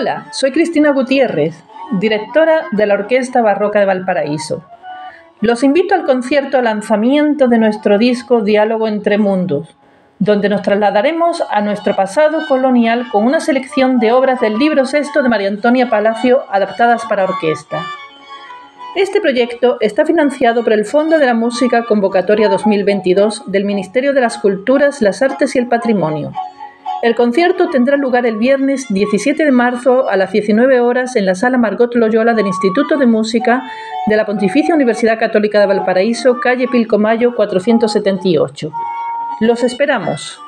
Hola, soy Cristina Gutiérrez, directora de la Orquesta Barroca de Valparaíso. Los invito al concierto lanzamiento de nuestro disco Diálogo entre Mundos, donde nos trasladaremos a nuestro pasado colonial con una selección de obras del libro sexto de María Antonia Palacio adaptadas para orquesta. Este proyecto está financiado por el Fondo de la Música Convocatoria 2022 del Ministerio de las Culturas, las Artes y el Patrimonio el concierto tendrá lugar el viernes 17 de marzo a las 19 horas en la sala Margot Loyola del Instituto de Música de la Pontificia Universidad Católica de Valparaíso, calle Pilcomayo 478. Los esperamos.